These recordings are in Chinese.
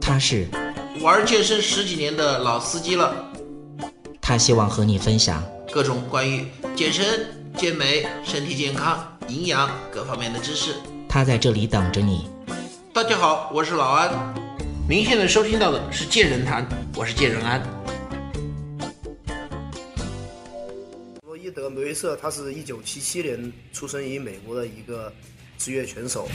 他是玩健身十几年的老司机了，他希望和你分享各种关于健身、健美、身体健康、营养各方面的知识。他在这里等着你。大家好，我是老安，您现在收听到的是健人谈，我是健人安。弗洛伊德·梅威瑟，他是一九七七年出生于美国的一个职业拳手，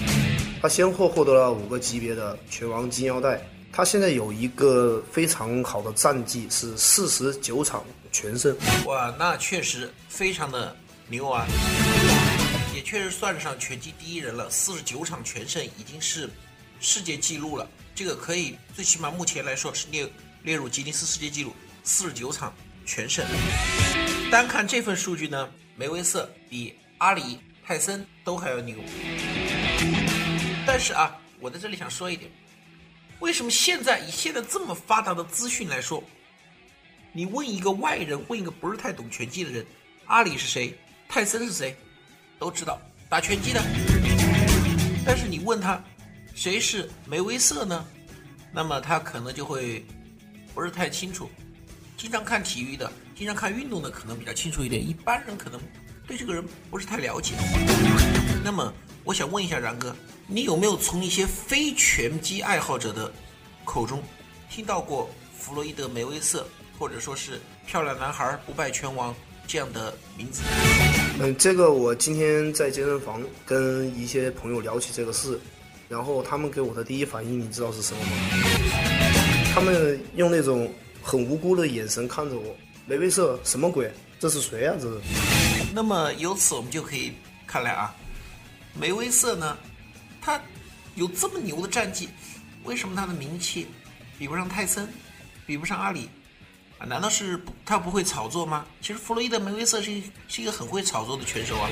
他先后获得了五个级别的拳王金腰带。他现在有一个非常好的战绩，是四十九场全胜。哇，那确实非常的牛啊！也确实算得上拳击第一人了，四十九场全胜已经是世界纪录了。这个可以，最起码目前来说是列列入吉尼斯世界纪录，四十九场全胜。单看这份数据呢，梅威瑟比阿里、泰森都还要牛。但是啊，我在这里想说一点。为什么现在以现在这么发达的资讯来说，你问一个外人，问一个不是太懂拳击的人，阿里是谁，泰森是谁，都知道打拳击的。但是你问他谁是梅威瑟呢？那么他可能就会不是太清楚。经常看体育的，经常看运动的，可能比较清楚一点。一般人可能对这个人不是太了解。那么我想问一下然哥。你有没有从一些非拳击爱好者的口中听到过弗洛伊德·梅威瑟，或者说是“漂亮男孩不败拳王”这样的名字？嗯，这个我今天在健身房跟一些朋友聊起这个事，然后他们给我的第一反应，你知道是什么吗？他们用那种很无辜的眼神看着我，梅威瑟什么鬼？这是谁啊？这是？那么由此我们就可以看来啊，梅威瑟呢？他有这么牛的战绩，为什么他的名气比不上泰森，比不上阿里？啊，难道是他不会炒作吗？其实弗洛伊德·梅威瑟是一是一个很会炒作的拳手啊。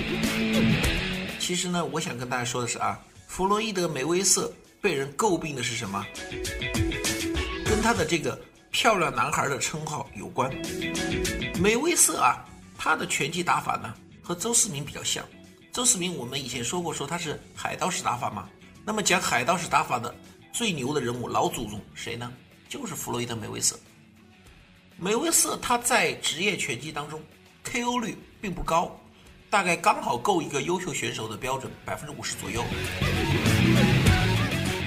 其实呢，我想跟大家说的是啊，弗洛伊德·梅威瑟被人诟病的是什么？跟他的这个“漂亮男孩”的称号有关。梅威瑟啊，他的拳击打法呢和周思明比较像。周世明，我们以前说过，说他是海盗式打法嘛。那么讲海盗式打法的最牛的人物，老祖宗谁呢？就是弗洛伊德·梅威瑟。梅威瑟他在职业拳击当中 KO 率并不高，大概刚好够一个优秀选手的标准，百分之五十左右。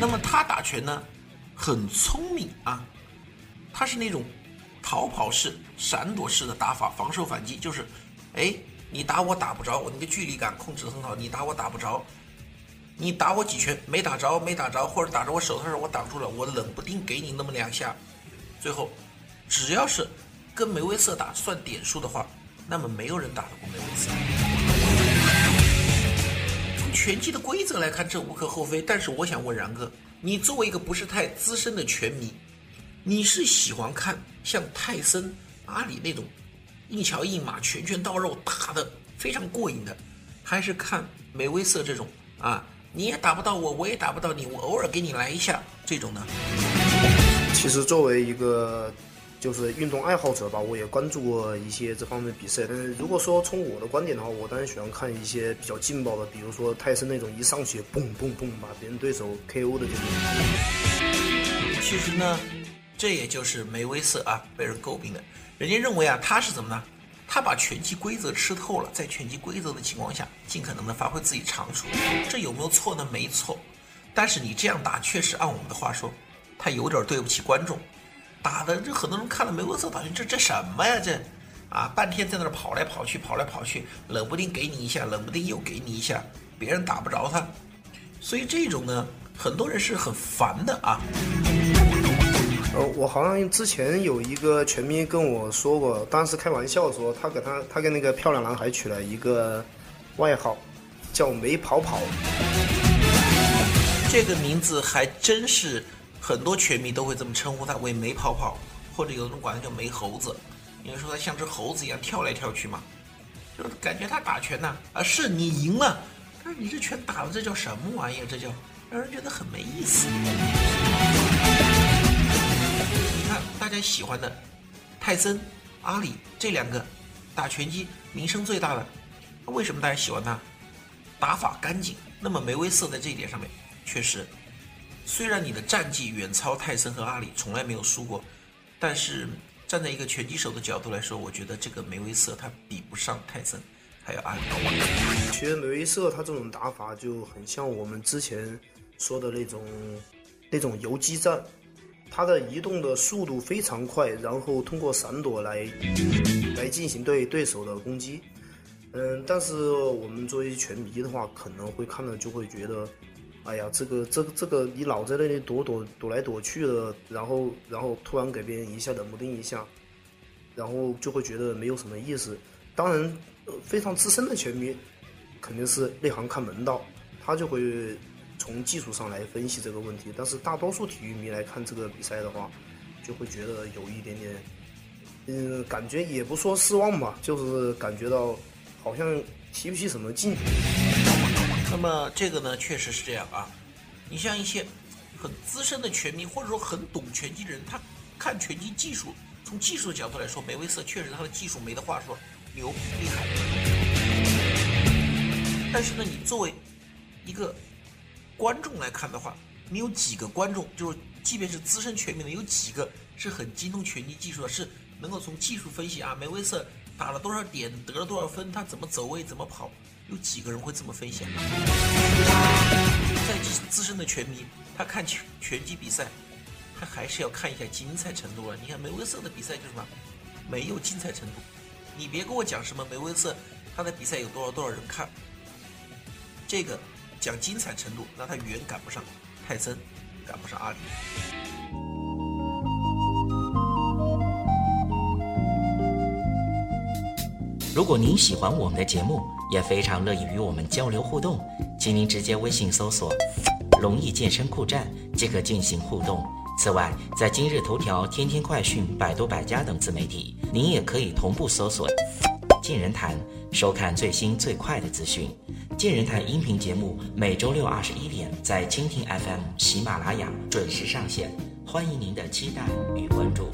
那么他打拳呢，很聪明啊，他是那种逃跑式、闪躲式的打法，防守反击，就是，哎。你打我打不着，我那个距离感控制的很好。你打我打不着，你打我几拳没打着，没打着，或者打着我手头上我挡住了，我冷不丁给你那么两下。最后，只要是跟梅威瑟打算点数的话，那么没有人打得过梅威瑟。从拳击的规则来看，这无可厚非。但是我想问然哥，你作为一个不是太资深的拳迷，你是喜欢看像泰森、阿里那种？一桥一马，拳拳到肉，打的非常过瘾的，还是看梅威瑟这种啊，你也打不到我，我也打不到你，我偶尔给你来一下这种呢？其实作为一个就是运动爱好者吧，我也关注过一些这方面比赛。但是如果说从我的观点的话，我当然喜欢看一些比较劲爆的，比如说泰森那种一上去嘣嘣嘣把别人对手 KO 的这种。其实呢，这也就是梅威瑟啊被人诟病的。人家认为啊，他是怎么呢？他把拳击规则吃透了，在拳击规则的情况下，尽可能的发挥自己长处。这有没有错呢？没错。但是你这样打，确实按我们的话说，他有点对不起观众。打的这很多人看了梅威瑟打拳，这这什么呀？这啊，半天在那儿跑来跑去，跑来跑去，冷不丁给你一下，冷不丁又给你一下，别人打不着他。所以这种呢，很多人是很烦的啊。呃，我好像之前有一个拳迷跟我说过，当时开玩笑说他给他他给那个漂亮男孩取了一个外号，叫“没跑跑”。这个名字还真是很多拳迷都会这么称呼他为“没跑跑”，或者有人管他叫“没猴子”，因为说他像只猴子一样跳来跳去嘛，就感觉他打拳呢啊，是你赢了，但是你这拳打的这叫什么玩意儿？这叫让人觉得很没意思。大家喜欢的泰森、阿里这两个打拳击名声最大的，为什么大家喜欢他？打法干净。那么梅威瑟在这一点上面确实虽然你的战绩远超泰森和阿里，从来没有输过，但是站在一个拳击手的角度来说，我觉得这个梅威瑟他比不上泰森，还有阿里。其实梅威瑟他这种打法就很像我们之前说的那种那种游击战，他的移动的速度非常快，然后通过闪躲来来进行对对手的攻击。嗯，但是我们作为拳迷的话，可能会看了就会觉得。哎呀，这个这个这个，你老在那里躲躲躲来躲去的，然后然后突然给别人一下冷不丁一下，然后就会觉得没有什么意思。当然，非常资深的拳迷肯定是内行看门道，他就会从技术上来分析这个问题。但是大多数体育迷来看这个比赛的话，就会觉得有一点点，嗯，感觉也不说失望吧，就是感觉到好像提不起什么劲。那么这个呢，确实是这样啊。你像一些很资深的拳迷，或者说很懂拳击的人，他看拳击技术，从技术的角度来说，梅威瑟确实他的技术没得话说，牛厉害。但是呢，你作为一个观众来看的话，你有几个观众，就是即便是资深拳迷的，有几个是很精通拳击技术的，是能够从技术分析啊，梅威瑟打了多少点，得了多少分，他怎么走位，怎么跑。有几个人会这么分享？在资深的拳迷，他看拳拳击比赛，他还是要看一下精彩程度啊！你看梅威瑟的比赛就是什么？没有精彩程度。你别跟我讲什么梅威瑟他的比赛有多少多少人看，这个讲精彩程度，那他远赶不上泰森，赶不上阿里。如果您喜欢我们的节目，也非常乐意与我们交流互动，请您直接微信搜索“龙易健身酷站”即可进行互动。此外，在今日头条、天天快讯、百度百家等自媒体，您也可以同步搜索“健人谈”，收看最新最快的资讯。健人谈音频节目每周六二十一点在蜻蜓 FM、喜马拉雅准时上线，欢迎您的期待与关注。